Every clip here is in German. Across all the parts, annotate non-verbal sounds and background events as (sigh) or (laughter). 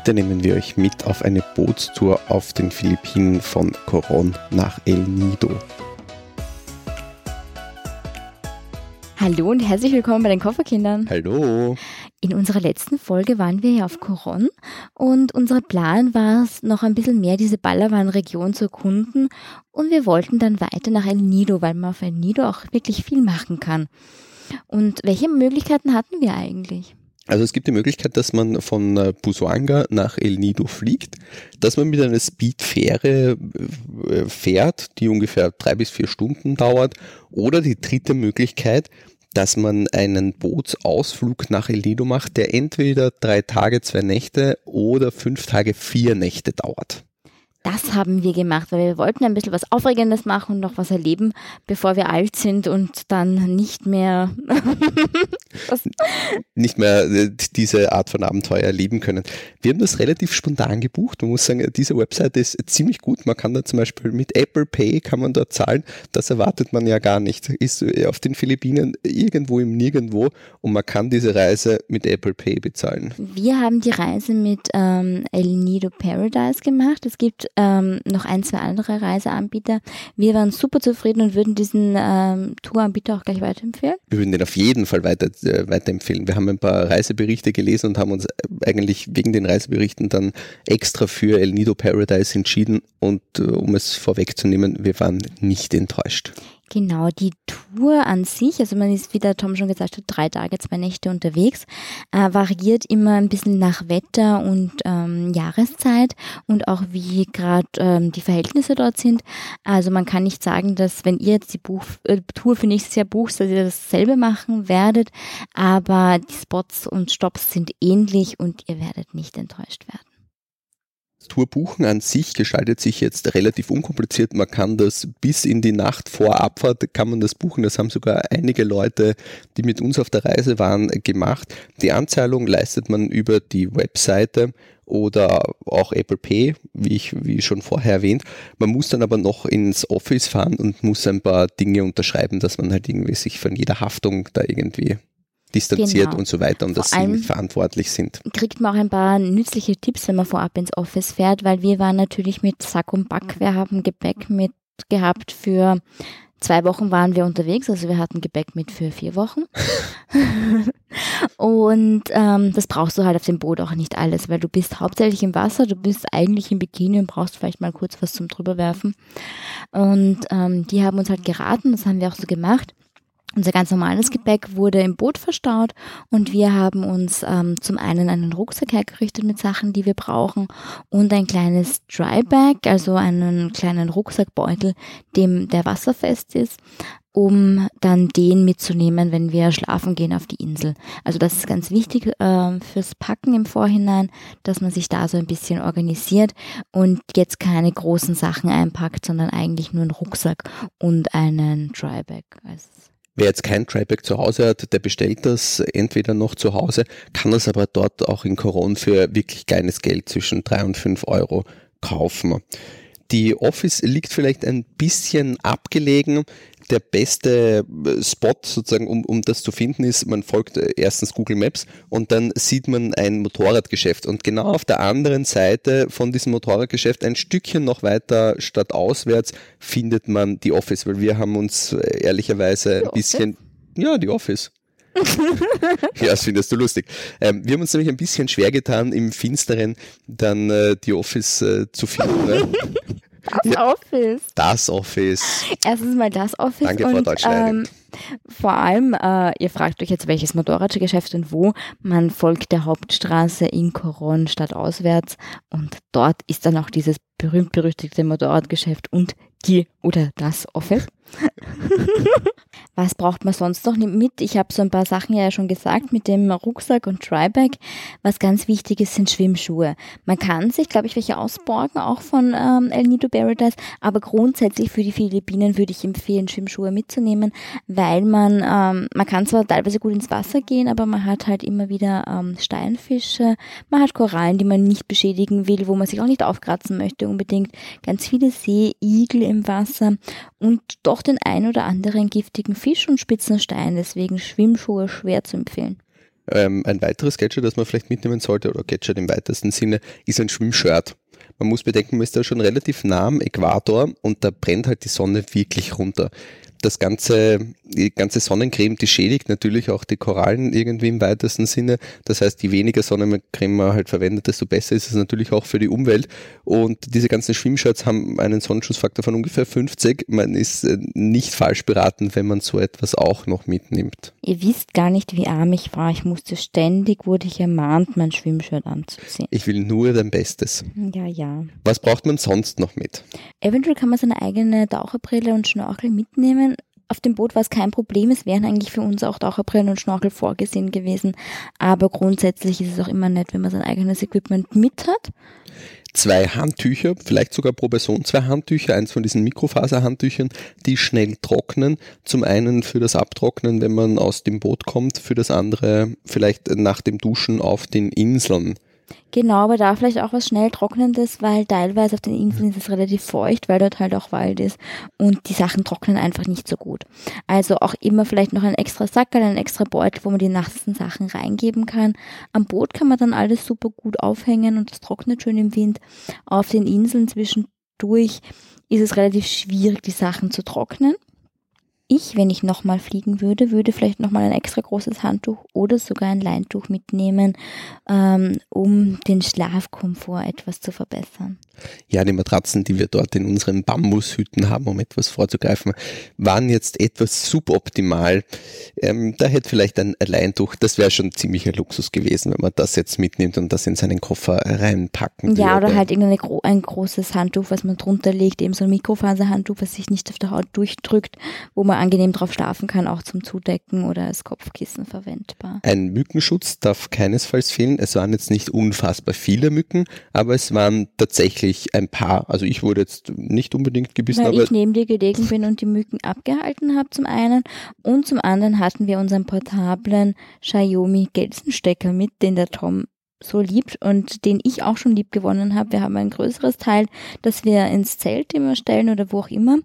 Heute nehmen wir euch mit auf eine Bootstour auf den Philippinen von Coron nach El Nido. Hallo und herzlich willkommen bei den Kofferkindern. Hallo. In unserer letzten Folge waren wir ja auf Coron und unser Plan war es, noch ein bisschen mehr diese Balawan-Region zu erkunden und wir wollten dann weiter nach El Nido, weil man auf El Nido auch wirklich viel machen kann. Und welche Möglichkeiten hatten wir eigentlich? Also es gibt die Möglichkeit, dass man von äh, Busuanga nach El Nido fliegt, dass man mit einer Speedfähre äh, fährt, die ungefähr drei bis vier Stunden dauert. Oder die dritte Möglichkeit, dass man einen Bootsausflug nach El Nido macht, der entweder drei Tage, zwei Nächte oder fünf Tage, vier Nächte dauert. Das haben wir gemacht, weil wir wollten ein bisschen was Aufregendes machen und noch was erleben, bevor wir alt sind und dann nicht mehr (laughs) nicht mehr äh, diese Art von Abenteuer erleben können. Wir haben das relativ spontan gebucht. Man muss sagen, diese Webseite ist ziemlich gut. Man kann da zum Beispiel mit Apple Pay kann man dort zahlen. Das erwartet man ja gar nicht. Ist äh, auf den Philippinen irgendwo im Nirgendwo und man kann diese Reise mit Apple Pay bezahlen. Wir haben die Reise mit ähm, El Nido Paradise gemacht. Es gibt ähm, noch ein, zwei andere Reiseanbieter. Wir waren super zufrieden und würden diesen ähm, Touranbieter auch gleich weiterempfehlen. Wir würden den auf jeden Fall weiter, äh, weiterempfehlen. Wir haben ein paar Reiseberichte gelesen und haben uns eigentlich wegen den Reiseberichten dann extra für El Nido Paradise entschieden und äh, um es vorwegzunehmen, wir waren nicht enttäuscht. Genau, die Tour an sich, also man ist, wie der Tom schon gesagt hat, drei Tage, zwei Nächte unterwegs, äh, variiert immer ein bisschen nach Wetter und ähm, Jahreszeit und auch wie gerade ähm, die Verhältnisse dort sind. Also man kann nicht sagen, dass wenn ihr jetzt die Buch, äh, Tour für nächstes Jahr bucht, dass ihr dasselbe machen werdet, aber die Spots und Stops sind ähnlich und ihr werdet nicht enttäuscht werden. Tour buchen an sich gestaltet sich jetzt relativ unkompliziert. Man kann das bis in die Nacht vor Abfahrt kann man das buchen. Das haben sogar einige Leute, die mit uns auf der Reise waren, gemacht. Die Anzahlung leistet man über die Webseite oder auch Apple Pay, wie ich wie schon vorher erwähnt. Man muss dann aber noch ins Office fahren und muss ein paar Dinge unterschreiben, dass man halt irgendwie sich von jeder Haftung da irgendwie distanziert genau. und so weiter und dass sie verantwortlich sind. Kriegt man auch ein paar nützliche Tipps, wenn man vorab ins Office fährt, weil wir waren natürlich mit Sack und Back, wir haben Gepäck mit gehabt für zwei Wochen waren wir unterwegs, also wir hatten Gepäck mit für vier Wochen. (laughs) und ähm, das brauchst du halt auf dem Boot auch nicht alles, weil du bist hauptsächlich im Wasser, du bist eigentlich im Bikini und brauchst vielleicht mal kurz was zum drüberwerfen. Und ähm, die haben uns halt geraten, das haben wir auch so gemacht unser ganz normales Gepäck wurde im Boot verstaut und wir haben uns ähm, zum einen einen Rucksack hergerichtet mit Sachen, die wir brauchen und ein kleines Dryback, also einen kleinen Rucksackbeutel, dem der wasserfest ist, um dann den mitzunehmen, wenn wir schlafen gehen auf die Insel. Also das ist ganz wichtig äh, fürs Packen im Vorhinein, dass man sich da so ein bisschen organisiert und jetzt keine großen Sachen einpackt, sondern eigentlich nur einen Rucksack und einen Dryback. Also Wer jetzt kein Tryback zu Hause hat, der bestellt das entweder noch zu Hause, kann das aber dort auch in Coron für wirklich kleines Geld zwischen drei und fünf Euro kaufen. Die Office liegt vielleicht ein bisschen abgelegen der beste äh, Spot sozusagen, um, um das zu finden, ist, man folgt äh, erstens Google Maps und dann sieht man ein Motorradgeschäft. Und genau auf der anderen Seite von diesem Motorradgeschäft, ein Stückchen noch weiter stadtauswärts, findet man die Office, weil wir haben uns äh, ehrlicherweise ein bisschen, ja, die Office. (laughs) ja, das findest du lustig. Ähm, wir haben uns nämlich ein bisschen schwer getan, im Finsteren dann äh, die Office äh, zu finden. Ne? (laughs) Das Office. Das Office. Erstens mal das Office. Danke, Frau und, ähm, Vor allem, äh, ihr fragt euch jetzt, welches Motorradgeschäft und wo. Man folgt der Hauptstraße in Coron stadtauswärts und dort ist dann auch dieses berühmt-berüchtigte Motorradgeschäft und die oder das Office. (laughs) Was braucht man sonst noch mit? Ich habe so ein paar Sachen ja schon gesagt mit dem Rucksack und Tryback. Was ganz wichtig ist, sind Schwimmschuhe. Man kann sich, glaube ich, welche ausborgen, auch von ähm, El Nido Paradise, aber grundsätzlich für die Philippinen würde ich empfehlen, Schwimmschuhe mitzunehmen, weil man, ähm, man kann zwar teilweise gut ins Wasser gehen, aber man hat halt immer wieder ähm, Steinfische, man hat Korallen, die man nicht beschädigen will, wo man sich auch nicht aufkratzen möchte unbedingt, ganz viele Seeigel im Wasser und doch auch den ein oder anderen giftigen Fisch und spitzen Stein, deswegen Schwimmschuhe schwer zu empfehlen. Ähm, ein weiteres Gadget, das man vielleicht mitnehmen sollte, oder Gadget im weitesten Sinne, ist ein Schwimmshirt. Man muss bedenken, man ist da schon relativ nah am Äquator und da brennt halt die Sonne wirklich runter das ganze, die ganze Sonnencreme, die schädigt natürlich auch die Korallen irgendwie im weitesten Sinne. Das heißt, je weniger Sonnencreme man halt verwendet, desto besser ist es natürlich auch für die Umwelt. Und diese ganzen Schwimmshirts haben einen Sonnenschutzfaktor von ungefähr 50. Man ist äh, nicht falsch beraten, wenn man so etwas auch noch mitnimmt. Ihr wisst gar nicht, wie arm ich war. Ich musste ständig, wurde ich ermahnt, mein Schwimmshirt anzuziehen. Ich will nur dein Bestes. Ja, ja. Was braucht man sonst noch mit? Eventuell kann man seine eigene Taucherbrille und Schnorchel mitnehmen auf dem Boot war es kein Problem. Es wären eigentlich für uns auch Taucherbrillen und Schnorchel vorgesehen gewesen. Aber grundsätzlich ist es auch immer nett, wenn man sein eigenes Equipment mit hat. Zwei Handtücher, vielleicht sogar pro Person zwei Handtücher, eins von diesen Mikrofaserhandtüchern, die schnell trocknen. Zum einen für das Abtrocknen, wenn man aus dem Boot kommt, für das andere vielleicht nach dem Duschen auf den Inseln Genau, aber da vielleicht auch was schnell Trocknendes, weil teilweise auf den Inseln ist es relativ feucht, weil dort halt auch Wald ist und die Sachen trocknen einfach nicht so gut. Also auch immer vielleicht noch ein extra Sackerl, ein extra Beutel, wo man die nassen Sachen reingeben kann. Am Boot kann man dann alles super gut aufhängen und das trocknet schön im Wind. Auf den Inseln zwischendurch ist es relativ schwierig, die Sachen zu trocknen ich, wenn ich nochmal fliegen würde, würde vielleicht nochmal ein extra großes Handtuch oder sogar ein Leintuch mitnehmen, ähm, um den Schlafkomfort etwas zu verbessern. Ja, die Matratzen, die wir dort in unseren Bambushütten haben, um etwas vorzugreifen, waren jetzt etwas suboptimal. Ähm, da hätte vielleicht ein Leintuch, das wäre schon ziemlicher Luxus gewesen, wenn man das jetzt mitnimmt und das in seinen Koffer reinpacken Ja, würde. oder halt irgendein ein großes Handtuch, was man drunter legt, eben so ein Mikrofaserhandtuch, was sich nicht auf der Haut durchdrückt, wo man angenehm drauf schlafen kann, auch zum Zudecken oder als Kopfkissen verwendbar. Ein Mückenschutz darf keinesfalls fehlen. Es waren jetzt nicht unfassbar viele Mücken, aber es waren tatsächlich ein paar. Also ich wurde jetzt nicht unbedingt gebissen. Weil ich neben dir gelegen bin und die Mücken abgehalten habe zum einen und zum anderen hatten wir unseren portablen Xiaomi Gelsenstecker mit, den der Tom so liebt und den ich auch schon lieb gewonnen habe. Wir haben ein größeres Teil, das wir ins Zelt immer stellen oder wo auch immer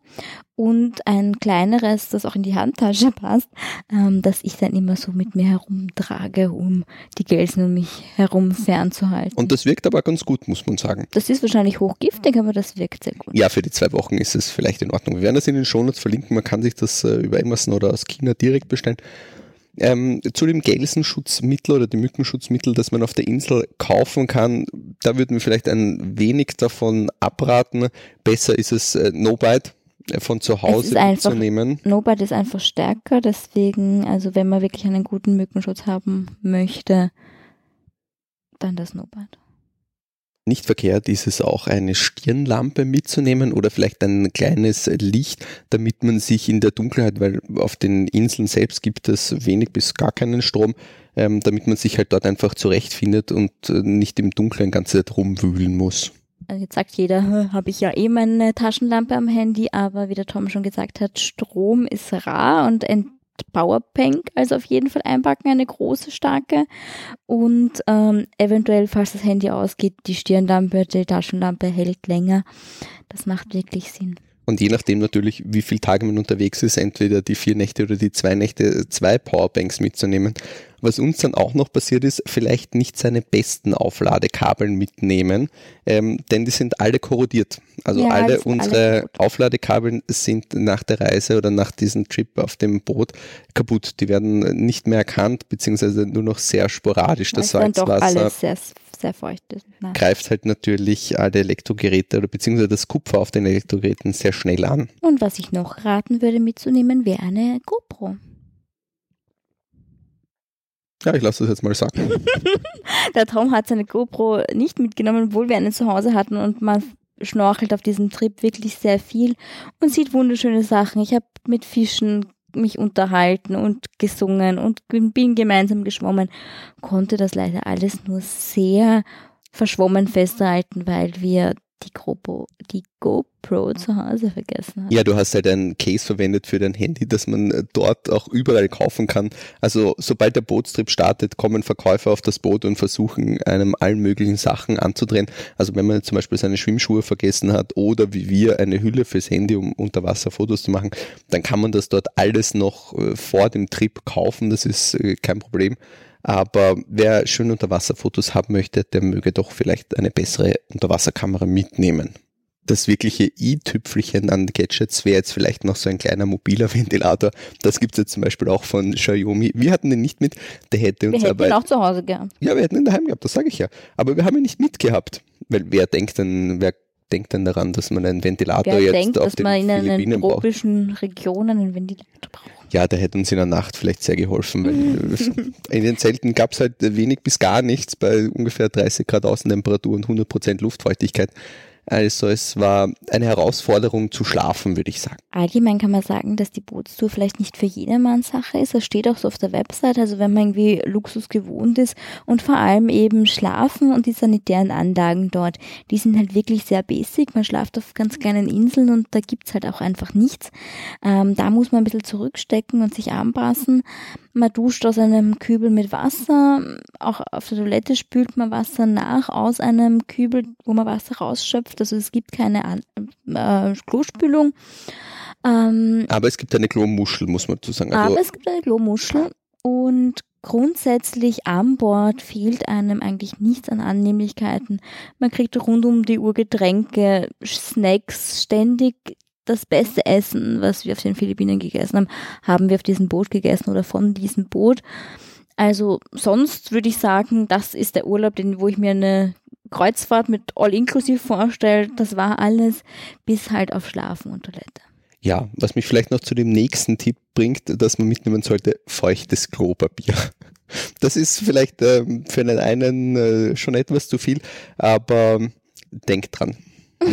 und ein kleineres, das auch in die Handtasche passt, ähm, das ich dann immer so mit mir herumtrage, um die Gelsen um mich herum fernzuhalten. Und das wirkt aber ganz gut, muss man sagen. Das ist wahrscheinlich hochgiftig, aber das wirkt sehr gut. Ja, für die zwei Wochen ist es vielleicht in Ordnung. Wir werden das in den Shownotes verlinken. Man kann sich das äh, über Amazon oder aus China direkt bestellen. Ähm, zu dem Gelsenschutzmittel oder dem Mückenschutzmittel, das man auf der Insel kaufen kann, da würden wir vielleicht ein wenig davon abraten. Besser ist es äh, No-Bite äh, von zu Hause einfach, zu nehmen. No-Bite ist einfach stärker, deswegen, also wenn man wirklich einen guten Mückenschutz haben möchte, dann das No-Bite nicht verkehrt ist es auch eine Stirnlampe mitzunehmen oder vielleicht ein kleines Licht, damit man sich in der Dunkelheit, weil auf den Inseln selbst gibt es wenig bis gar keinen Strom, ähm, damit man sich halt dort einfach zurechtfindet und äh, nicht im Dunkeln ganze Zeit rumwühlen muss. Also jetzt sagt jeder, habe ich ja eh meine Taschenlampe am Handy, aber wie der Tom schon gesagt hat, Strom ist rar und ein Powerbank, also auf jeden Fall einpacken, eine große, starke. Und ähm, eventuell, falls das Handy ausgeht, die Stirnlampe, die Taschenlampe hält länger. Das macht wirklich Sinn. Und je nachdem natürlich, wie viele Tage man unterwegs ist, entweder die vier Nächte oder die zwei Nächte, zwei Powerbanks mitzunehmen. Was uns dann auch noch passiert ist, vielleicht nicht seine besten Aufladekabeln mitnehmen, ähm, denn die sind alle korrodiert. Also ja, alle unsere alle Aufladekabel sind nach der Reise oder nach diesem Trip auf dem Boot kaputt. Die werden nicht mehr erkannt, beziehungsweise nur noch sehr sporadisch. Das Salzwasser sehr feucht ist. Greift halt natürlich alle Elektrogeräte oder beziehungsweise das Kupfer auf den Elektrogeräten sehr schnell an. Und was ich noch raten würde mitzunehmen, wäre eine GoPro. Ja, ich lasse das jetzt mal sagen. (laughs) Der Tom hat seine GoPro nicht mitgenommen, obwohl wir eine zu Hause hatten und man schnorchelt auf diesem Trip wirklich sehr viel und sieht wunderschöne Sachen. Ich habe mit Fischen mich unterhalten und gesungen und bin gemeinsam geschwommen, konnte das leider alles nur sehr verschwommen festhalten, weil wir die GoPro, die GoPro zu Hause vergessen haben. Ja, du hast halt ein Case verwendet für dein Handy, das man äh, dort auch überall kaufen kann. Also sobald der Bootstrip startet, kommen Verkäufer auf das Boot und versuchen einem allen möglichen Sachen anzudrehen. Also wenn man zum Beispiel seine Schwimmschuhe vergessen hat oder wie wir eine Hülle fürs Handy, um unter Wasser Fotos zu machen, dann kann man das dort alles noch äh, vor dem Trip kaufen. Das ist äh, kein Problem. Aber wer schön Unterwasserfotos haben möchte, der möge doch vielleicht eine bessere Unterwasserkamera mitnehmen. Das wirkliche i-Tüpfelchen an Gadgets wäre jetzt vielleicht noch so ein kleiner mobiler (laughs) Ventilator. Das gibt es jetzt zum Beispiel auch von Xiaomi. Wir hatten den nicht mit, der hätte uns wir hätten ihn auch zu Hause gehabt. Ja, wir hätten ihn daheim gehabt, das sage ich ja. Aber wir haben ihn nicht mitgehabt. Weil wer denkt denn, wer denkt denn daran, dass man einen Ventilator wer jetzt denkt, auf dass den man in Philippinen braucht? tropischen Regionen einen Ventilator braucht? Ja, der hätte uns in der Nacht vielleicht sehr geholfen. Weil (laughs) in den Zelten gab es halt wenig bis gar nichts bei ungefähr 30 Grad Außentemperatur und 100 Prozent Luftfeuchtigkeit. Also es war eine Herausforderung zu schlafen, würde ich sagen. Allgemein kann man sagen, dass die Bootstour vielleicht nicht für jedermann Sache ist. Das steht auch so auf der Website. Also wenn man irgendwie Luxus gewohnt ist und vor allem eben Schlafen und die sanitären Anlagen dort, die sind halt wirklich sehr basic. Man schlaft auf ganz kleinen Inseln und da gibt's halt auch einfach nichts. Ähm, da muss man ein bisschen zurückstecken und sich anpassen. Man duscht aus einem Kübel mit Wasser. Auch auf der Toilette spült man Wasser nach aus einem Kübel, wo man Wasser rausschöpft. Also es gibt keine An äh, Klospülung. Ähm, Aber es gibt eine Klomuschel, muss man dazu sagen. Also, aber es gibt eine Klomuschel und grundsätzlich an Bord fehlt einem eigentlich nichts an Annehmlichkeiten. Man kriegt rund um die Uhr Getränke, Snacks, ständig das beste Essen, was wir auf den Philippinen gegessen haben, haben wir auf diesem Boot gegessen oder von diesem Boot. Also sonst würde ich sagen, das ist der Urlaub, den, wo ich mir eine Kreuzfahrt mit All-Inclusive vorstelle. Das war alles, bis halt auf Schlafen und Toilette. Ja, was mich vielleicht noch zu dem nächsten Tipp bringt, dass man mitnehmen sollte, feuchtes Klopapier. (laughs) Das ist vielleicht ähm, für den einen äh, schon etwas zu viel, aber denkt dran. (laughs)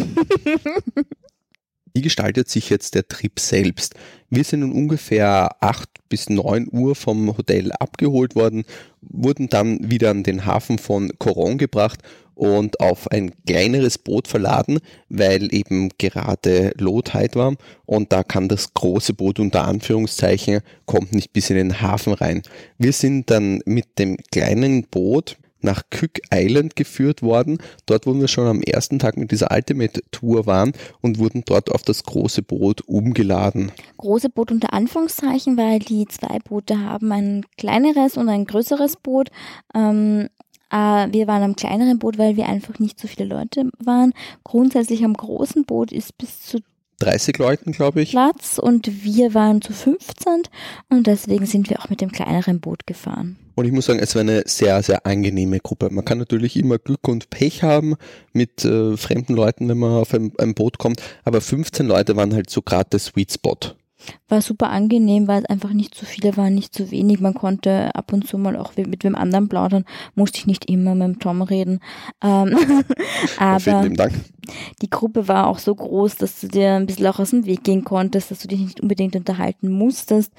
Wie gestaltet sich jetzt der Trip selbst? Wir sind um ungefähr 8 bis 9 Uhr vom Hotel abgeholt worden, wurden dann wieder an den Hafen von Coron gebracht und auf ein kleineres Boot verladen, weil eben gerade Tide war und da kann das große Boot unter Anführungszeichen kommt nicht bis in den Hafen rein. Wir sind dann mit dem kleinen Boot nach Cook Island geführt worden, dort wo wir schon am ersten Tag mit dieser Ultimate Tour waren und wurden dort auf das große Boot umgeladen. große Boot unter Anführungszeichen, weil die zwei Boote haben ein kleineres und ein größeres Boot. Ähm, äh, wir waren am kleineren Boot, weil wir einfach nicht so viele Leute waren. Grundsätzlich am großen Boot ist bis zu 30 Leuten, glaube ich. Platz und wir waren zu 15 und deswegen sind wir auch mit dem kleineren Boot gefahren. Und ich muss sagen, es war eine sehr, sehr angenehme Gruppe. Man kann natürlich immer Glück und Pech haben mit äh, fremden Leuten, wenn man auf ein, ein Boot kommt, aber 15 Leute waren halt so gerade der Sweet Spot. War super angenehm, weil es einfach nicht zu viele waren, nicht zu wenig. Man konnte ab und zu mal auch mit wem anderen plaudern, musste ich nicht immer mit dem Tom reden. Ähm, (laughs) aber die Gruppe war auch so groß, dass du dir ein bisschen auch aus dem Weg gehen konntest, dass du dich nicht unbedingt unterhalten musstest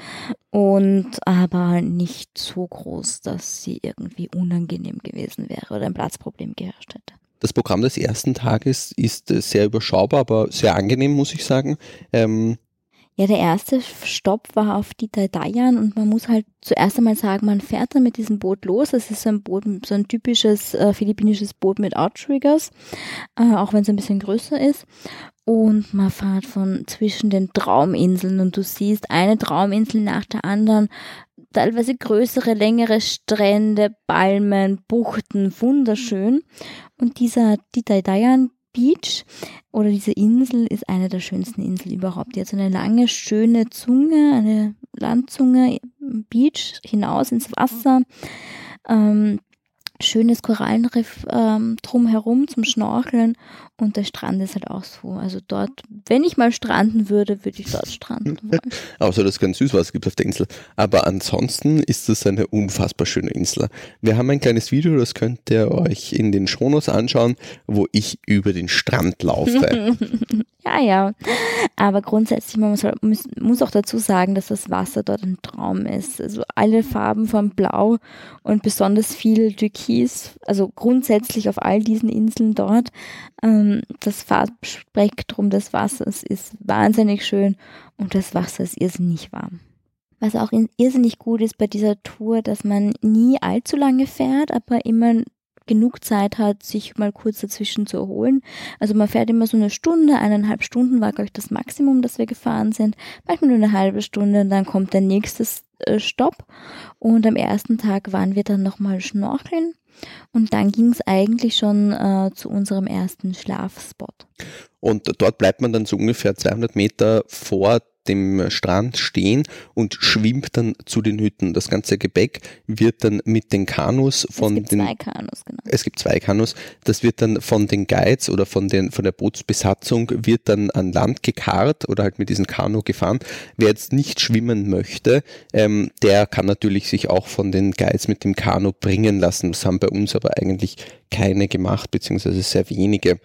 und aber nicht so groß, dass sie irgendwie unangenehm gewesen wäre oder ein Platzproblem geherrscht hätte. Das Programm des ersten Tages ist äh, sehr überschaubar, aber sehr angenehm, muss ich sagen. Ähm, Ja, der erste Stopp war auf die Dayan und man muss halt zuerst einmal sagen, man fährt dann mit diesem Boot los. Das ist so ein Boot, so ein typisches äh, philippinisches Boot mit Outriggers, äh, auch wenn es ein bisschen größer ist. Und man fährt von zwischen den Trauminseln und du siehst eine Trauminsel nach der anderen, teilweise größere, längere Strände, Palmen, Buchten, wunderschön. Und dieser Dayan Beach oder diese Insel ist eine der schönsten Inseln überhaupt. Die hat so eine lange, schöne Zunge, eine Landzunge, Beach hinaus ins Wasser. Ähm, schönes Korallenriff ähm, drumherum zum Schnorcheln und der Strand ist halt auch so. Also dort, wenn ich mal stranden würde, würde ich dort stranden (laughs) wollen. außer dass es kein Süßwasser gibt auf der Insel. Aber ansonsten ist es eine unfassbar schöne Insel. Wir haben ein kleines Video, das könnt ihr euch in den Shownotes anschauen, wo ich über den Strand laufe. (laughs) Ja, ja. Aber grundsätzlich, man muss, muss, auch dazu sagen, dass das Wasser dort ein Traum ist. Also alle Farben von Blau und besonders viel Türkis. Also grundsätzlich auf all diesen Inseln dort. Ähm, das Farbspektrum des Wassers ist wahnsinnig schön und das Wasser ist irrsinnig warm. Was auch in- irrsinnig gut ist bei dieser Tour, dass man nie allzu lange fährt, aber immer genug Zeit hat, sich mal kurz dazwischen zu erholen. Also man fährt immer so eine Stunde, eineinhalb Stunden war, glaube ich, das Maximum, das wir gefahren sind. Manchmal nur eine halbe Stunde, dann kommt der nächste Stopp. Und am ersten Tag waren wir dann nochmal schnorcheln. Und dann ging es eigentlich schon äh, zu unserem ersten Schlafspot. Und dort bleibt man dann so ungefähr 200 Meter vor dem Strand stehen und schwimmt dann zu den Hütten. Das ganze Gepäck wird dann mit den Kanus von es gibt den zwei Kanus, genau. es gibt zwei Kanus, das wird dann von den Guides oder von den von der Bootsbesatzung wird dann an Land gekarrt oder halt mit diesem Kanu gefahren. Wer jetzt nicht schwimmen möchte, ähm, der kann natürlich sich auch von den Guides mit dem Kanu bringen lassen. Das haben bei uns aber eigentlich keine gemacht, beziehungsweise sehr wenige.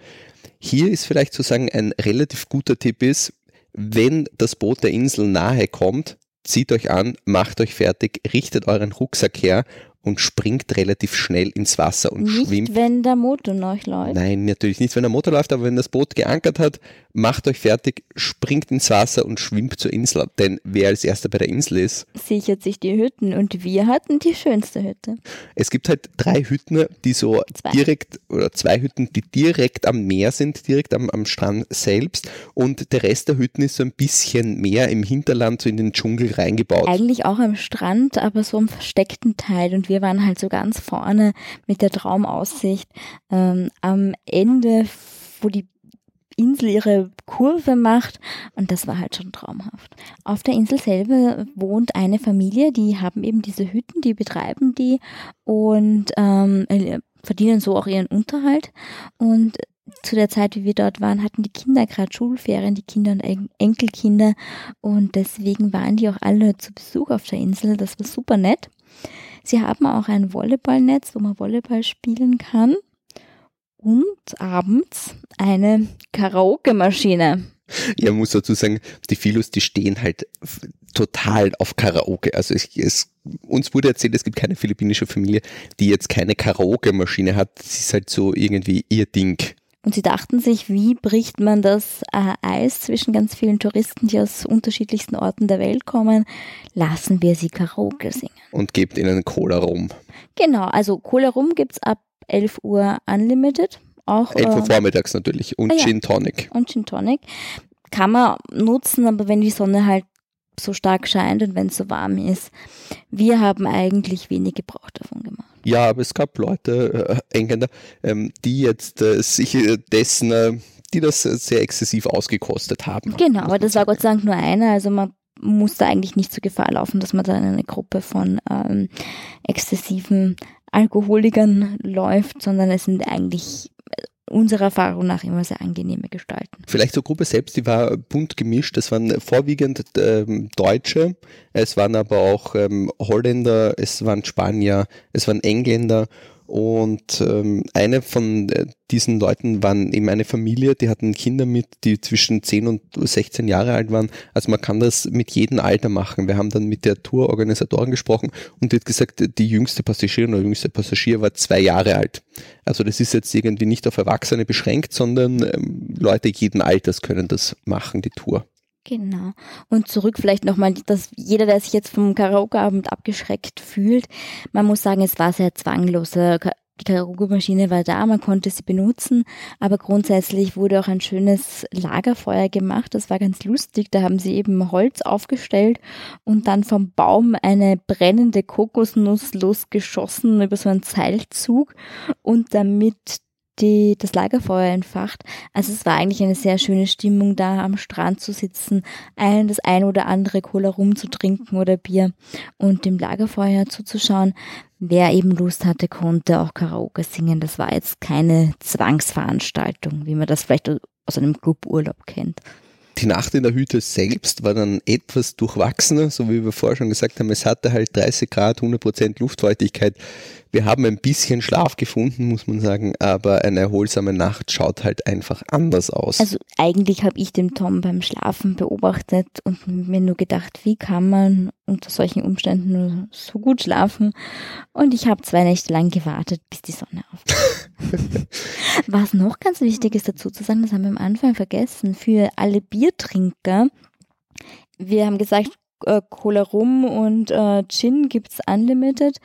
Hier ist vielleicht zu sagen ein relativ guter Tipp ist, wenn das Boot der Insel nahe kommt, zieht euch an, macht euch fertig, richtet euren Rucksack her und springt relativ schnell ins Wasser und Nicht, schwimmt. wenn der Motor noch läuft. Nein, natürlich nicht, wenn der Motor läuft, aber wenn das Boot geankert hat, macht euch fertig, springt ins Wasser und schwimmt zur Insel. Denn wer als erster bei der Insel ist, Sichert sich die Hütten und wir hatten die schönste Hütte. es gibt halt drei Hütten, die so Zwei. direkt, oder zwei Hütten, die direkt am Meer sind, direkt am, am Strand selbst. Und der Rest der Hütten ist so ein bisschen mehr im Hinterland, so in den Dschungel reingebaut. Eigentlich auch am Strand, aber so im versteckten Teil. Und wir waren halt so ganz vorne mit der Traumaussicht ähm, am Ende, wo die Insel ihre Kurve macht und das war halt schon traumhaft. Auf der Insel selber wohnt eine Familie, die haben eben diese Hütten, die betreiben die und ähm, äh, verdienen so auch ihren Unterhalt und zu der Zeit, wie wir dort waren, hatten die Kinder gerade Schulferien, die Kinder und En- Enkelkinder und deswegen waren die auch alle zu Besuch auf der Insel. Das war super nett. Sie haben auch ein Volleyballnetz, wo man Volleyball spielen kann und abends eine Karaoke-Maschine. Ja, muss dazu sagen, die Philos, die stehen halt total auf Karaoke. Also es, es, uns wurde erzählt, es gibt keine philippinische Familie, die jetzt keine Karaoke-Maschine hat. Das ist halt so irgendwie ihr Ding. Und sie dachten sich, wie bricht man das äh, Eis zwischen ganz vielen Touristen, die aus unterschiedlichsten Orten der Welt kommen? Lassen wir sie Karaoke singen. Und gebt ihnen Cola rum. Genau, also Cola Rum gibt's ab 11 Uhr unlimited. Auch, 11 Uhr äh, vormittags natürlich. Und ah ja. Gin Tonic. und Gin Tonic. Kann man nutzen, aber wenn die Sonne halt so stark scheint und wenn es so warm ist. Wir haben eigentlich wenig Gebrauch davon gemacht. Ja, aber es gab Leute, äh, Engländer, ähm, die jetzt äh, sich äh, dessen, äh, die das sehr exzessiv ausgekostet haben. Genau, muss aber das war. Gott sei Dank nur einer, also man musste eigentlich nicht zur Gefahr laufen, dass man da in eine Gruppe von ähm, exzessiven Alkoholikern läuft, sondern es sind eigentlich unserer Erfahrung nach immer sehr angenehme Gestalten. Vielleicht zur Gruppe selbst, die war bunt gemischt. Es waren vorwiegend ähm, Deutsche, es waren aber auch ähm, Holländer, es waren Spanier, es waren Engländer und ähm, eine von äh, diesen Leuten waren eben eine Familie, die hatten Kinder mit, die zwischen 10 und 16 Jahre alt waren. Also man kann das mit jedem Alter machen. Wir haben dann mit der Tourorganisatorin gesprochen und hat gesagt, die jüngste Passagierin oder jüngste Passagier war zwei Jahre alt. Also das ist jetzt irgendwie nicht auf Erwachsene beschränkt, sondern ähm, Leute jeden Alters können das machen, die Tour. Genau. Und zurück vielleicht nochmal, dass jeder, der sich jetzt vom Karaoke-Abend abgeschreckt fühlt, man muss sagen, es war sehr zwanglos. Äh, Die Karaoke-Maschine war da, man konnte sie benutzen, aber grundsätzlich wurde auch ein schönes Lagerfeuer gemacht. Das war ganz lustig. Da haben sie eben Holz aufgestellt und dann vom Baum eine brennende Kokosnuss losgeschossen über so einen Seilzug und damit die, das Lagerfeuer entfacht. Also es war eigentlich eine sehr schöne Stimmung, da am Strand zu sitzen, ein, das ein oder andere Cola rumzutrinken oder Bier und dem Lagerfeuer zuzuschauen. Wer eben Lust hatte, konnte auch Karaoke singen. Das war jetzt keine Zwangsveranstaltung, wie man das vielleicht aus einem Cluburlaub kennt. Die Nacht in der Hütte selbst war dann etwas durchwachsener, so wie wir vorher schon gesagt haben. Es hatte halt 30 Grad, 100% Luftfeuchtigkeit. Wir haben ein bisschen Schlaf gefunden, muss man sagen, aber eine erholsame Nacht schaut halt einfach anders aus. Also eigentlich habe ich den Tom beim Schlafen beobachtet und mir nur gedacht, wie kann man unter solchen Umständen nur so gut schlafen? Und ich habe zwei Nächte lang gewartet, bis die Sonne aufgeht. (laughs) Was noch ganz wichtig ist dazu zu sagen, das haben wir am Anfang vergessen, für alle Biertrinker, wir haben gesagt, äh, Cola Rum und äh, Gin gibt's unlimited.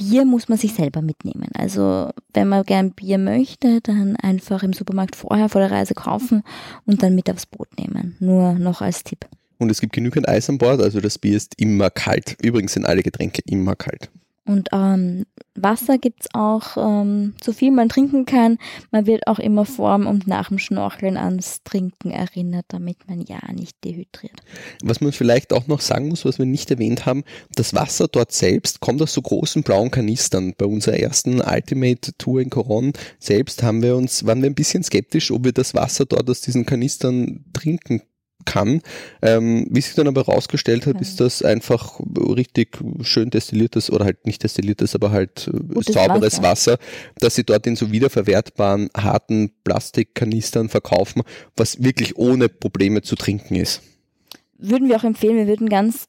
Bier muss man sich selber mitnehmen. Also wenn man gern Bier möchte, dann einfach im Supermarkt vorher vor der Reise kaufen und dann mit aufs Boot nehmen. Nur noch als Tipp. und es gibt genügend Eis an Bord, also das Bier ist immer kalt. Übrigens sind alle Getränke immer kalt. Und ähm, Wasser gibt es auch, ähm, so viel man trinken kann. Man wird auch immer vor und nach dem Schnorcheln ans Trinken erinnert, damit man ja nicht dehydriert. Was man vielleicht auch noch sagen muss, was wir nicht erwähnt haben, das Wasser dort selbst kommt aus so großen blauen Kanistern. Bei unserer ersten Ultimate Tour in Coron selbst haben wir uns, waren wir ein bisschen skeptisch, ob wir das Wasser dort aus diesen Kanistern trinken kann. Ähm, wie sich dann aber herausgestellt hat, ist das einfach richtig schön destilliertes oder halt nicht destilliertes, aber halt äh, Gutes sauberes Wasser. Wasser, das sie dort in so wiederverwertbaren, harten Plastikkanistern verkaufen, was wirklich ohne Probleme zu trinken ist. Würden wir auch empfehlen, wir würden ganz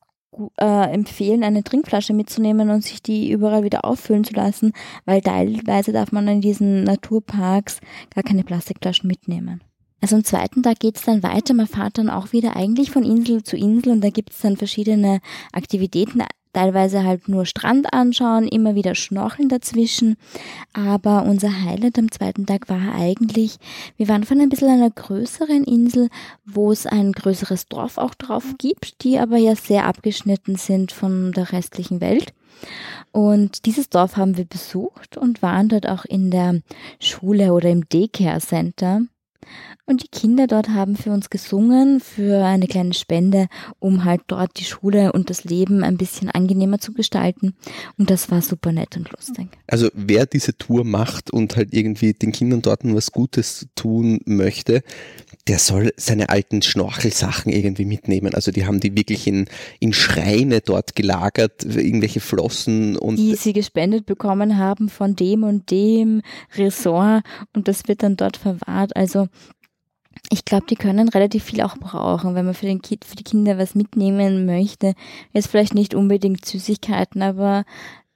äh, empfehlen, eine Trinkflasche mitzunehmen und sich die überall wieder auffüllen zu lassen, weil teilweise darf man in diesen Naturparks gar keine Plastikflaschen mitnehmen. Also am zweiten Tag geht's dann weiter. Man fährt dann auch wieder eigentlich von Insel zu Insel und da gibt's dann verschiedene Aktivitäten. Teilweise halt nur Strand anschauen, immer wieder Schnorcheln dazwischen. Aber unser Highlight am zweiten Tag war eigentlich, wir waren von ein bisschen einer größeren Insel, wo es ein größeres Dorf auch drauf gibt, die aber ja sehr abgeschnitten sind von der restlichen Welt. Und dieses Dorf haben wir besucht und waren dort auch in der Schule oder im Daycare Center. Und die Kinder dort haben für uns gesungen, für eine kleine Spende, um halt dort die Schule und das Leben ein bisschen angenehmer zu gestalten. Und das war super nett und lustig. Also wer diese Tour macht und halt irgendwie den Kindern dort was Gutes tun möchte, der soll seine alten Schnorchelsachen irgendwie mitnehmen. Also die haben die wirklich in, in Schreine dort gelagert, irgendwelche Flossen und. Die sie gespendet bekommen haben von dem und dem Ressort und das wird dann dort verwahrt. Also ich glaube, die können relativ viel auch brauchen, wenn man für, den kind, für die Kinder was mitnehmen möchte. Jetzt vielleicht nicht unbedingt Süßigkeiten, aber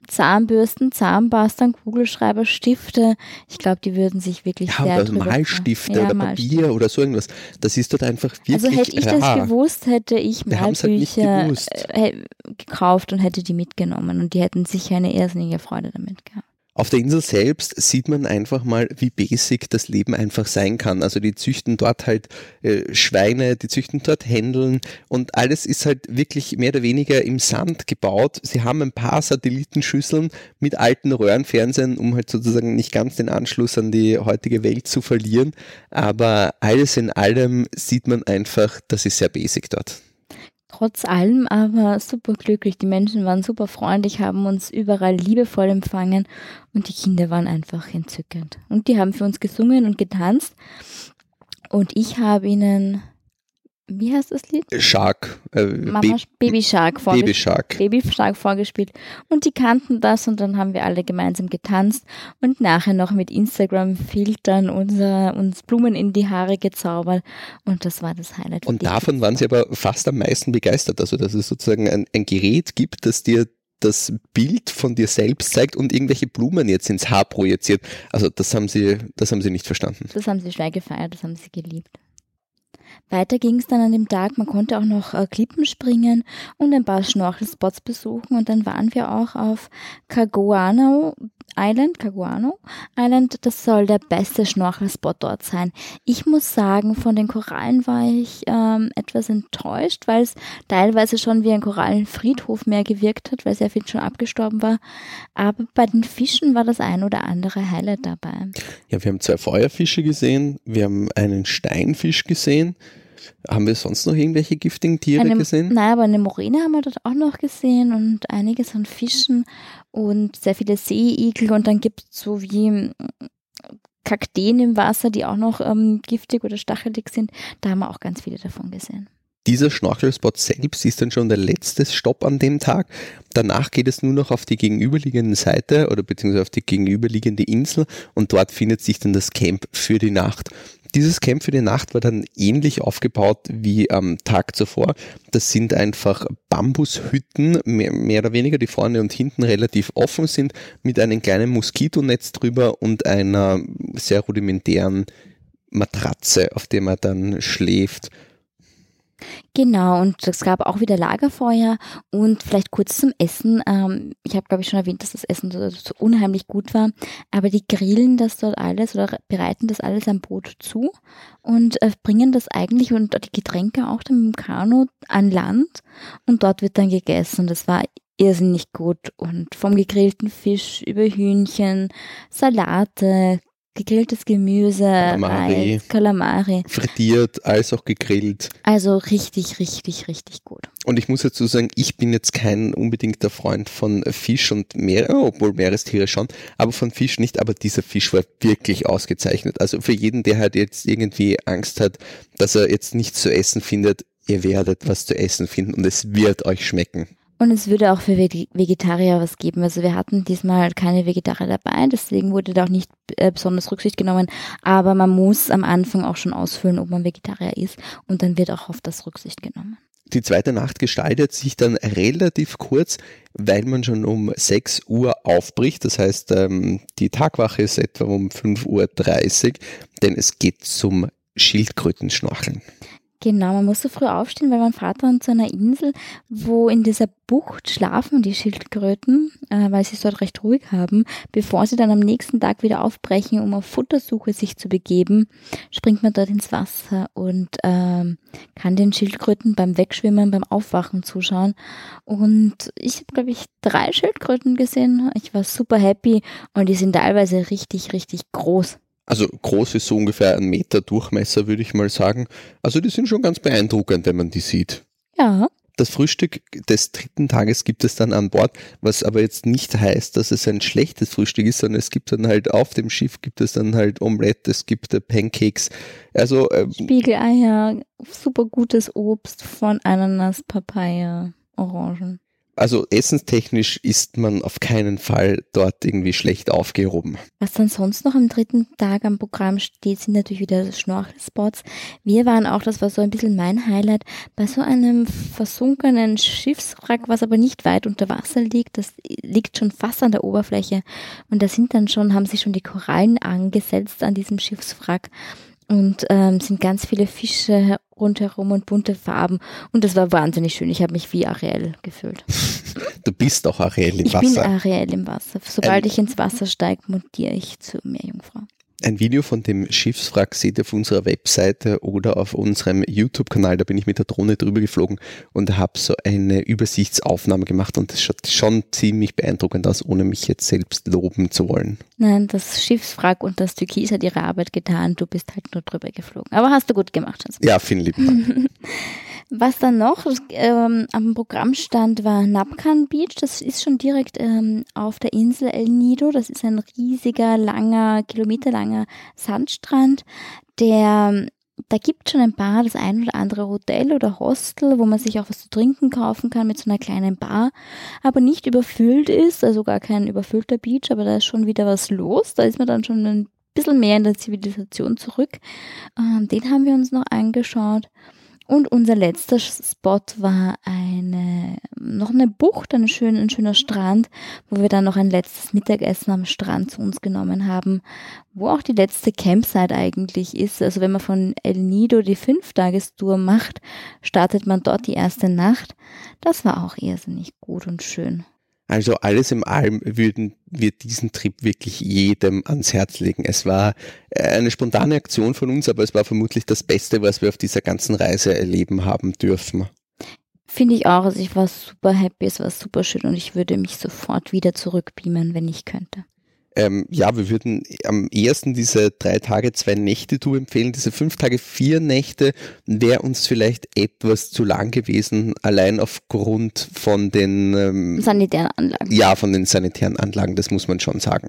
Zahnbürsten, Zahnpastern, Kugelschreiber, Stifte. Ich glaube, die würden sich wirklich ja, sehr oder Malstifte ja, oder Malstifte. Papier oder so irgendwas. Das ist dort einfach wirklich Also hätte ich das gewusst, hätte ich Malbücher halt äh, gekauft und hätte die mitgenommen und die hätten sicher eine irrsinnige Freude damit gehabt. Auf der Insel selbst sieht man einfach mal, wie basic das Leben einfach sein kann. Also die züchten dort halt äh, Schweine, die züchten dort Händeln und alles ist halt wirklich mehr oder weniger im Sand gebaut. Sie haben ein paar Satellitenschüsseln mit alten Röhrenfernsehen, um halt sozusagen nicht ganz den Anschluss an die heutige Welt zu verlieren. Aber alles in allem sieht man einfach, das ist sehr basic dort trotz allem aber super glücklich. Die Menschen waren super freundlich, haben uns überall liebevoll empfangen und die Kinder waren einfach entzückend. Und die haben für uns gesungen und getanzt. Und ich habe ihnen wie heißt das Lied? Shark. Äh, Mama, Baby Shark Baby Shark. Baby Shark vorgespielt. Und die kannten das und dann haben wir alle gemeinsam getanzt und nachher noch mit Instagram-Filtern uns Blumen in die Haare gezaubert. Und das war das Highlight. Und davon waren sie aber fast am meisten begeistert. Also, dass es sozusagen ein, ein Gerät gibt, das dir das Bild von dir selbst zeigt und irgendwelche Blumen jetzt ins Haar projiziert. Also das haben sie, das haben sie nicht verstanden. Das haben sie schwer gefeiert, das haben sie geliebt. Weiter ging es dann an dem Tag, man konnte auch noch äh, Klippen springen und ein paar Schnorchelspots besuchen und dann waren wir auch auf Caguano Island, Caguano Island, das soll der beste Schnorchelspot dort sein. Ich muss sagen, von den Korallen war ich ähm, etwas enttäuscht, weil es teilweise schon wie ein Korallenfriedhof mehr gewirkt hat, weil sehr viel schon abgestorben war. Aber bei den Fischen war das ein oder andere Highlight dabei. Ja, wir haben zwei Feuerfische gesehen, wir haben einen Steinfisch gesehen. Haben wir sonst noch irgendwelche giftigen Tiere eine, gesehen? Nein, aber eine Moräne haben wir dort auch noch gesehen und einiges an Fischen und sehr viele Seeigel und dann gibt es so wie hm, Kakteen im Wasser, die auch noch ähm, giftig oder stachelig sind. Da haben wir auch ganz viele davon gesehen. Dieser Schnorchelspot selbst ist dann schon der letzte Stopp an dem Tag. Danach geht es nur noch auf die gegenüberliegende Seite oder beziehungsweise auf die gegenüberliegende Insel und dort findet sich dann das Camp für die Nacht. Dieses Camp für die Nacht war dann ähnlich aufgebaut wie am Tag zuvor. Das sind einfach Bambushütten, mehr, mehr, oder weniger, die vorne und hinten relativ offen sind, mit einem kleinen Moskitonetz drüber und einer sehr rudimentären Matratze, auf der man dann schläft. Genau, und es gab auch wieder Lagerfeuer und vielleicht kurz zum Essen. Ähm, ich habe, glaube ich, schon erwähnt, dass das Essen so, so, unheimlich gut war, aber die grillen das dort alles oder bereiten das alles am Boot zu und äh, bringen das eigentlich und die Getränke auch dann mit dem Kanu an Land und dort wird dann gegessen. Das war irrsinnig gut und vom gegrillten Fisch über Hühnchen, Salate, gegrilltes Gemüse, Kalamari, Reis, Kalamari. Frittiert, als auch gegrillt. Also richtig, richtig, richtig gut. Und ich muss dazu sagen, ich bin jetzt kein unbedingter Freund von Fisch und Meer, obwohl Meerestiere schon, aber von Fisch nicht. Aber dieser Fisch war wirklich ausgezeichnet. Also für jeden, der halt jetzt irgendwie Angst hat, dass er jetzt nichts zu essen findet, ihr werdet was zu essen finden und es wird euch schmecken. Und es würde auch für Vegetarier was geben. Also wir hatten diesmal keine Vegetarier dabei, deswegen wurde da auch nicht äh, besonders Rücksicht genommen. Aber man muss am Anfang auch schon ausfüllen, ob man Vegetarier ist und dann wird auch auf das Rücksicht genommen. Die zweite Nacht gestaltet sich dann relativ kurz, weil man schon um 6 Uhr aufbricht. Das heißt, ähm, die Tagwache ist etwa um 5.30 Uhr, denn es geht zum Schildkrötenschnorcheln. Genau, man muss so früh aufstehen, weil mein Vater an so einer Insel, wo in dieser Bucht schlafen die Schildkröten, äh, weil sie es dort recht ruhig haben. Bevor sie dann am nächsten Tag wieder aufbrechen, um auf Futtersuche sich zu begeben, springt man dort ins Wasser und ähm, kann den Schildkröten beim Wegschwimmen, beim Aufwachen zuschauen. Und ich habe, glaube ich, drei Schildkröten gesehen. Ich war super happy und die sind teilweise richtig, richtig groß. Also groß ist so ungefähr ein Meter Durchmesser, würde ich mal sagen. Also die sind schon ganz beeindruckend, wenn man die sieht. Ja. Das Frühstück des dritten Tages gibt es dann an Bord, was aber jetzt nicht heißt, dass es ein schlechtes Frühstück ist, sondern es gibt dann halt auf dem Schiff gibt es dann halt Omelette, es gibt Pancakes, also ähm, Spiegeleier, super gutes Obst von Ananas, Papaya, Orangen. Also essenstechnisch ist man auf keinen Fall dort irgendwie schlecht aufgehoben. Was dann sonst noch am dritten Tag am Programm steht, sind natürlich wieder Schnorchelspots. Wir waren auch, das war so ein bisschen mein Highlight, bei so einem versunkenen Schiffswrack, was aber nicht weit unter Wasser liegt. Das liegt schon fast an der Oberfläche. Und da sind dann schon, haben sich schon die Korallen angesetzt an diesem Schiffswrack und ähm, sind ganz viele Fische rundherum und bunte Farben und das war wahnsinnig schön. Ich habe mich wie Ariel gefühlt. (laughs) Du bist auch Ariel im ich Wasser. Ich bin Ariel im Wasser. Sobald ähm, ich ins Wasser steige, mutiere ich zur Meerjungfrau. Ein Video von dem Schiffswrack seht ihr auf unserer Webseite oder auf unserem YouTube-Kanal. Da bin ich mit der Drohne drüber geflogen und habe so eine Übersichtsaufnahme gemacht und das schaut schon ziemlich beeindruckend aus, ohne mich jetzt selbst loben zu wollen. Nein, das Schiffswrack und das Türkis hat ihre Arbeit getan. Du bist halt nur drüber geflogen. Aber hast du gut gemacht. Also. Ja, vielen lieben Dank. (laughs) Was dann noch ähm, am Programm stand, war Napkan Beach. Das ist schon direkt ähm, auf der Insel El Nido. Das ist ein riesiger, langer, kilometerlanger Sandstrand, der da gibt schon ein paar, das ein oder andere Hotel oder Hostel, wo man sich auch was zu trinken kaufen kann mit so einer kleinen Bar, aber nicht überfüllt ist, also gar kein überfüllter Beach, aber da ist schon wieder was los. Da ist man dann schon ein bisschen mehr in der Zivilisation zurück. Ähm, den haben wir uns noch angeschaut. Und unser letzter Spot war eine, noch eine Bucht, ein, schön, ein schöner Strand, wo wir dann noch ein letztes Mittagessen am Strand zu uns genommen haben, wo auch die letzte Campsite eigentlich ist. Also wenn man von El Nido die Fünftagestour macht, startet man dort die erste Nacht. Das war auch irrsinnig gut und schön. Also alles im allem würden wir diesen Trip wirklich jedem ans Herz legen. Es war äh, eine spontane Aktion von uns, aber es war vermutlich das Beste, was wir auf dieser ganzen Reise erleben haben dürfen. Finde ich auch. Also ich war super happy, es war super schön und ich würde mich sofort wieder zurückbeamen, wenn ich könnte. Ähm, ja, wir würden am ersten diese drei Tage, zwei Nächte Tour empfehlen. Diese fünf Tage, vier Nächte wäre uns vielleicht etwas zu lang gewesen, allein aufgrund von den ähm, sanitären Anlagen. Ja, von den sanitären Anlagen, das muss man schon sagen.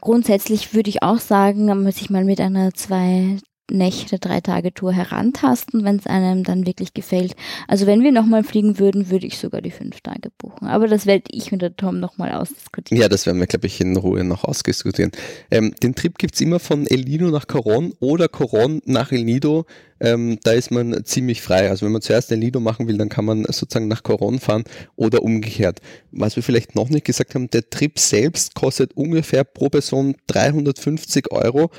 Grundsätzlich würde ich auch sagen, man muss sich mal mit einer zwei Nächte, drei Tage Tour herantasten, wenn es einem dann wirklich gefällt. Also wenn wir nochmal fliegen würden, würde ich sogar die fünf Tage buchen. Aber das werde ich und der Tom nochmal ausdiskutieren. Ja, das werden wir, glaube ich, in Ruhe noch ausdiskutieren. Ähm, den Trip gibt es immer von El Nido nach Coron oder Coron nach El Nido. Ähm, da ist man ziemlich frei. Also wenn man zuerst El Nido machen will, dann kann man sozusagen nach Coron fahren oder umgekehrt. Was wir vielleicht noch nicht gesagt haben, der Trip selbst kostet ungefähr pro Person 350 Euro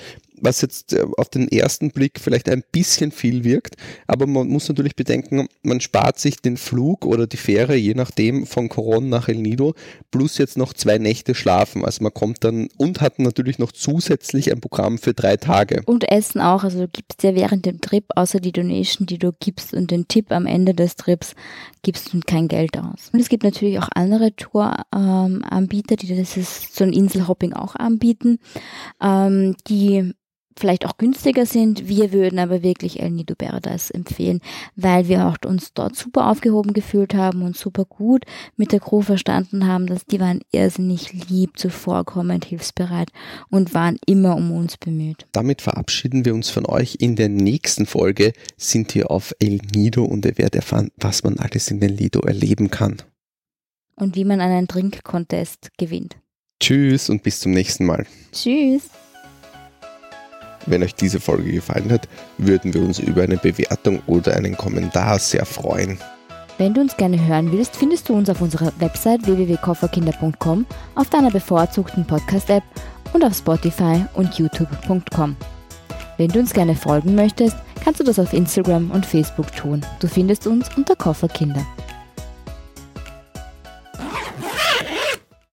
was jetzt äh, auf den ersten Blick vielleicht ein bisschen viel wirkt, aber man muss natürlich bedenken, man spart sich den Flug oder die Fähre, je nachdem, von Coron nach El Nido, plus jetzt noch zwei Nächte schlafen. Also man kommt dann und hat natürlich noch zusätzlich ein Programm für drei Tage. Und Essen auch, also du gibst ja während dem Trip, außer die Donation, die du gibst und den Tipp am Ende des Trips, gibst du kein Geld aus. Und es gibt natürlich auch andere Touranbieter, die das ist, so ein Inselhopping auch anbieten, ähm, die vielleicht auch günstiger sind. Wir würden aber wirklich El Nido Paradise empfehlen, weil wir auch uns dort super aufgehoben gefühlt haben und super gut mit der Crew verstanden haben, dass die waren irrsinnig lieb, zuvorkommend, hilfsbereit und waren immer um uns bemüht. Damit verabschieden wir uns von euch. In der nächsten Folge sind wir auf El Nido und ihr werdet erfahren, was man alles in El Nido erleben kann. Und wie man einen Trinkcontest gewinnt. Tschüss und bis zum nächsten Mal. Tschüss. Wenn euch diese Folge gefallen hat, würden wir uns über eine Bewertung oder einen Kommentar sehr freuen. Wenn du uns gerne hören willst, findest du uns auf unserer Website www.kofferkinder.com, auf deiner bevorzugten Podcast-App und auf Spotify und youtube.com. Wenn du uns gerne folgen möchtest, kannst du das auf Instagram und Facebook tun. Du findest uns unter Kofferkinder.